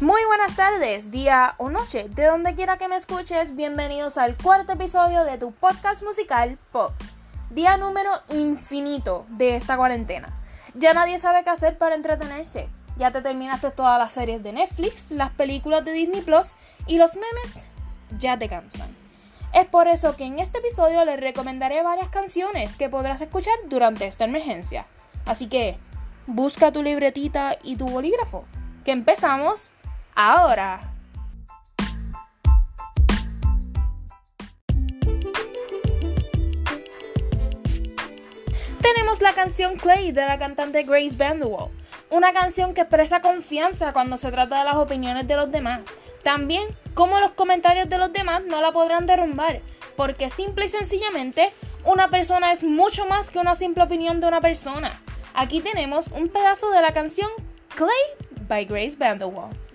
Muy buenas tardes, día o noche, de donde quiera que me escuches, bienvenidos al cuarto episodio de tu podcast musical Pop. Día número infinito de esta cuarentena. Ya nadie sabe qué hacer para entretenerse. Ya te terminaste todas las series de Netflix, las películas de Disney Plus y los memes ya te cansan. Es por eso que en este episodio les recomendaré varias canciones que podrás escuchar durante esta emergencia. Así que busca tu libretita y tu bolígrafo, que empezamos ahora. Tenemos la canción Clay de la cantante Grace Vanderwall, una canción que expresa confianza cuando se trata de las opiniones de los demás. También como los comentarios de los demás no la podrán derrumbar, porque simple y sencillamente una persona es mucho más que una simple opinión de una persona. Aquí tenemos un pedazo de la canción Clay by Grace Vanderwall.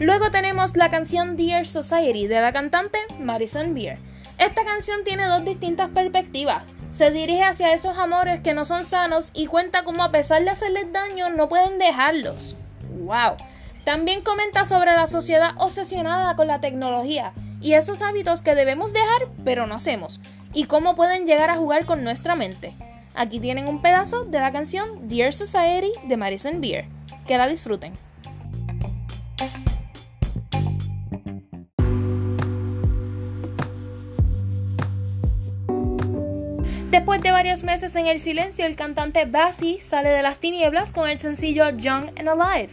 Luego tenemos la canción Dear Society de la cantante Madison Beer. Esta canción tiene dos distintas perspectivas. Se dirige hacia esos amores que no son sanos y cuenta cómo a pesar de hacerles daño no pueden dejarlos. ¡Wow! También comenta sobre la sociedad obsesionada con la tecnología y esos hábitos que debemos dejar pero no hacemos y cómo pueden llegar a jugar con nuestra mente. Aquí tienen un pedazo de la canción Dear Society de Madison Beer. Que la disfruten. Después de varios meses en el silencio, el cantante Bassy sale de las tinieblas con el sencillo Young and Alive,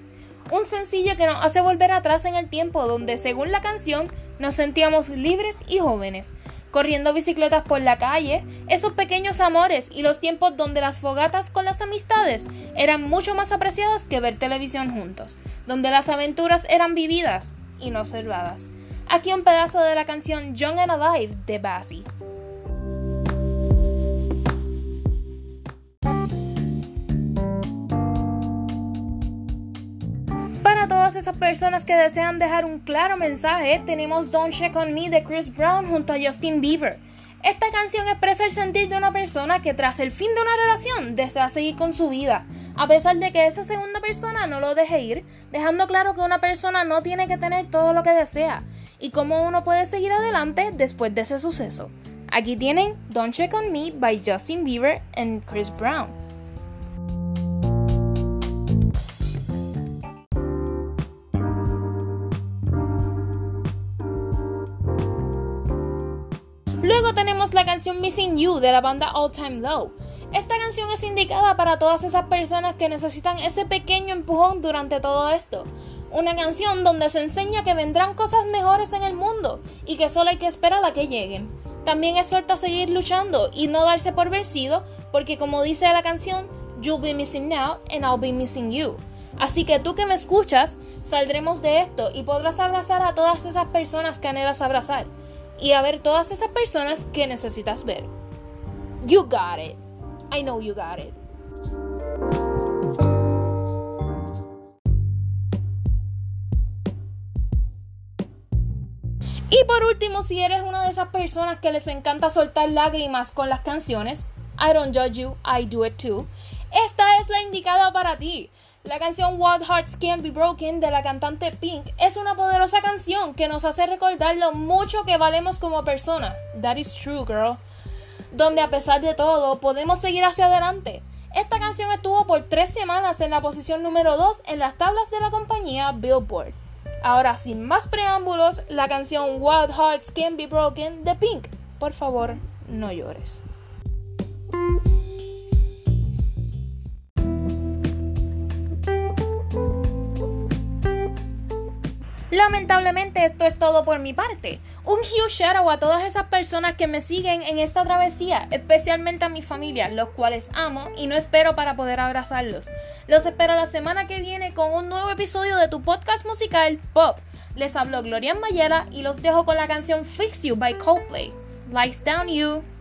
un sencillo que nos hace volver atrás en el tiempo donde, según la canción, nos sentíamos libres y jóvenes, corriendo bicicletas por la calle, esos pequeños amores y los tiempos donde las fogatas con las amistades eran mucho más apreciadas que ver televisión juntos, donde las aventuras eran vividas y no observadas. Aquí un pedazo de la canción Young and Alive de Bassy. todas esas personas que desean dejar un claro mensaje, tenemos Don't Check on Me de Chris Brown junto a Justin Bieber. Esta canción expresa el sentir de una persona que tras el fin de una relación desea seguir con su vida, a pesar de que esa segunda persona no lo deje ir, dejando claro que una persona no tiene que tener todo lo que desea y cómo uno puede seguir adelante después de ese suceso. Aquí tienen Don't Check on Me by Justin Bieber and Chris Brown. Luego tenemos la canción Missing You de la banda All Time Low. Esta canción es indicada para todas esas personas que necesitan ese pequeño empujón durante todo esto. Una canción donde se enseña que vendrán cosas mejores en el mundo y que solo hay que esperar a que lleguen. También exhorta a seguir luchando y no darse por vencido porque como dice la canción, You'll be missing now and I'll be missing you. Así que tú que me escuchas, saldremos de esto y podrás abrazar a todas esas personas que anhelas abrazar y a ver todas esas personas que necesitas ver. You got it. I know you got it. Y por último, si eres una de esas personas que les encanta soltar lágrimas con las canciones, I don't judge you, I do it too. Esta es la indicada para ti. La canción What Hearts Can't Be Broken de la cantante Pink es una poderosa canción que nos hace recordar lo mucho que valemos como persona. That is true, girl. Donde a pesar de todo podemos seguir hacia adelante. Esta canción estuvo por tres semanas en la posición número 2 en las tablas de la compañía Billboard. Ahora, sin más preámbulos, la canción What Hearts Can't Be Broken de Pink. Por favor, no llores. Lamentablemente esto es todo por mi parte. Un huge shout out a todas esas personas que me siguen en esta travesía, especialmente a mi familia, los cuales amo y no espero para poder abrazarlos. Los espero la semana que viene con un nuevo episodio de tu podcast musical Pop. Les hablo Gloria Mayela y los dejo con la canción Fix You by Coldplay. Lights down you.